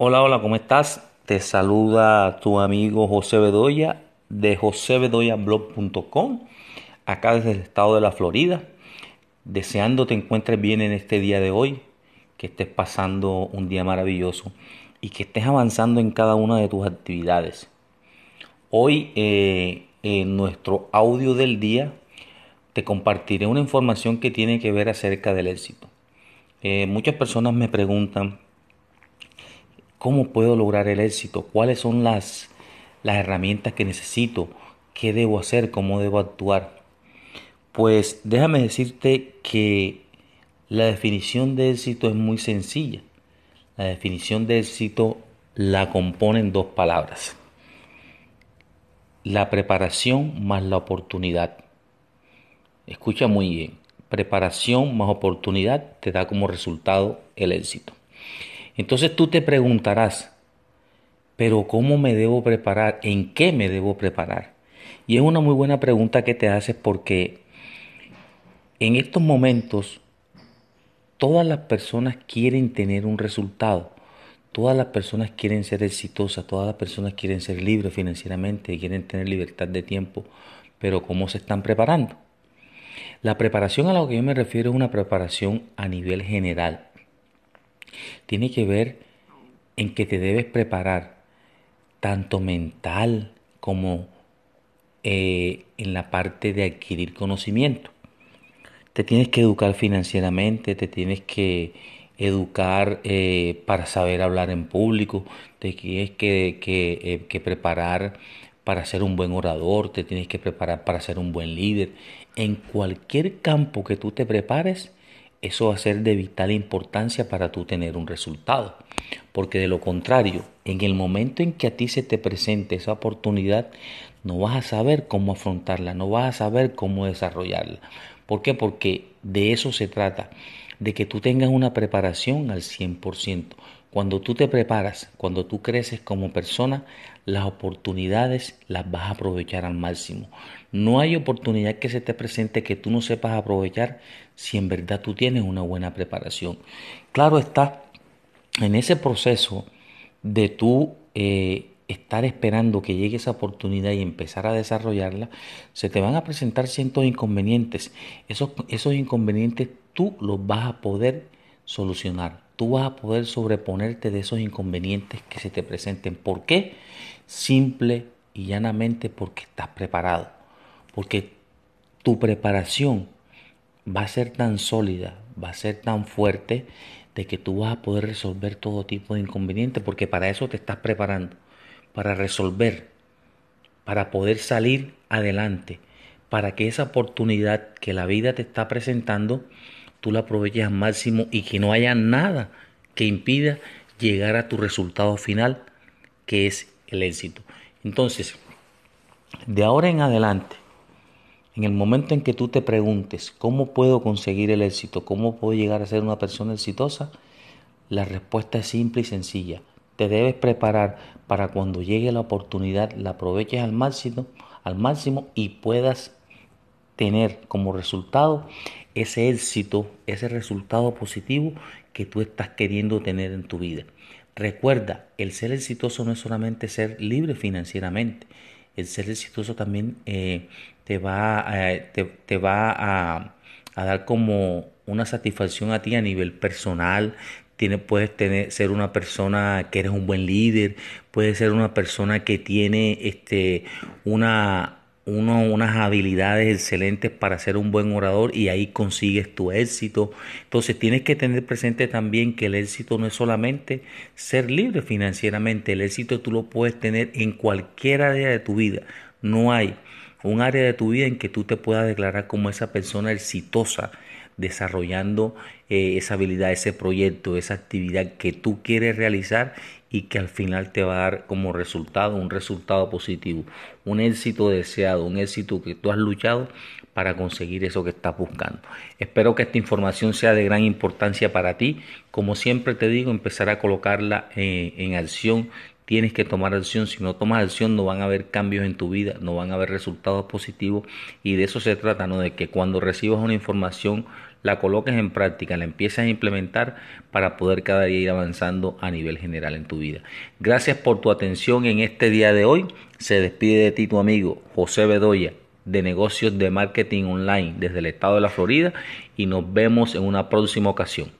Hola, hola, ¿cómo estás? Te saluda tu amigo José Bedoya de josebedoyablog.com, acá desde el estado de la Florida. Deseando te encuentres bien en este día de hoy, que estés pasando un día maravilloso y que estés avanzando en cada una de tus actividades. Hoy eh, en nuestro audio del día te compartiré una información que tiene que ver acerca del éxito. Eh, muchas personas me preguntan cómo puedo lograr el éxito, cuáles son las, las herramientas que necesito, qué debo hacer, cómo debo actuar. Pues déjame decirte que la definición de éxito es muy sencilla. La definición de éxito la componen dos palabras. La preparación más la oportunidad. Escucha muy bien. Preparación más oportunidad te da como resultado el éxito. Entonces tú te preguntarás, pero ¿cómo me debo preparar? ¿En qué me debo preparar? Y es una muy buena pregunta que te haces porque en estos momentos todas las personas quieren tener un resultado. Todas las personas quieren ser exitosas, todas las personas quieren ser libres financieramente, quieren tener libertad de tiempo, pero ¿cómo se están preparando? La preparación a la que yo me refiero es una preparación a nivel general. Tiene que ver en que te debes preparar tanto mental como eh, en la parte de adquirir conocimiento. Te tienes que educar financieramente, te tienes que educar eh, para saber hablar en público, te tienes que, eh, que preparar para ser un buen orador, te tienes que preparar para ser un buen líder. En cualquier campo que tú te prepares, eso va a ser de vital importancia para tú tener un resultado. Porque de lo contrario, en el momento en que a ti se te presente esa oportunidad, no vas a saber cómo afrontarla, no vas a saber cómo desarrollarla. ¿Por qué? Porque de eso se trata, de que tú tengas una preparación al 100%. Cuando tú te preparas, cuando tú creces como persona, las oportunidades las vas a aprovechar al máximo. No hay oportunidad que se te presente que tú no sepas aprovechar si en verdad tú tienes una buena preparación. Claro está, en ese proceso de tú eh, estar esperando que llegue esa oportunidad y empezar a desarrollarla, se te van a presentar cientos de inconvenientes. Esos, esos inconvenientes tú los vas a poder solucionar. Tú vas a poder sobreponerte de esos inconvenientes que se te presenten. ¿Por qué? Simple y llanamente porque estás preparado. Porque tu preparación va a ser tan sólida, va a ser tan fuerte de que tú vas a poder resolver todo tipo de inconvenientes porque para eso te estás preparando, para resolver, para poder salir adelante, para que esa oportunidad que la vida te está presentando tú la aproveches al máximo y que no haya nada que impida llegar a tu resultado final, que es el éxito. Entonces, de ahora en adelante, en el momento en que tú te preguntes, ¿cómo puedo conseguir el éxito? ¿Cómo puedo llegar a ser una persona exitosa? La respuesta es simple y sencilla. Te debes preparar para cuando llegue la oportunidad, la aproveches al máximo, al máximo y puedas tener como resultado ese éxito, ese resultado positivo que tú estás queriendo tener en tu vida. Recuerda, el ser exitoso no es solamente ser libre financieramente, el ser exitoso también eh, te va, te, va a, dar como una satisfacción a ti a nivel personal. Tiene, puedes tener, ser una persona que eres un buen líder, puedes ser una persona que tiene este, una, unas habilidades excelentes para ser un buen orador y ahí consigues tu éxito. Entonces tienes que tener presente también que el éxito no es solamente ser libre financieramente, el éxito tú lo puedes tener en cualquier área de tu vida. No hay un área de tu vida en que tú te puedas declarar como esa persona exitosa desarrollando eh, esa habilidad, ese proyecto, esa actividad que tú quieres realizar y que al final te va a dar como resultado un resultado positivo, un éxito deseado, un éxito que tú has luchado para conseguir eso que estás buscando. Espero que esta información sea de gran importancia para ti. Como siempre te digo, empezar a colocarla eh, en acción tienes que tomar acción. Si no tomas acción, no van a haber cambios en tu vida, no van a haber resultados positivos. Y de eso se trata, ¿no? De que cuando recibas una información, la coloques en práctica, la empieces a implementar para poder cada día ir avanzando a nivel general en tu vida. Gracias por tu atención en este día de hoy. Se despide de ti tu amigo José Bedoya de negocios de marketing online desde el estado de la Florida y nos vemos en una próxima ocasión.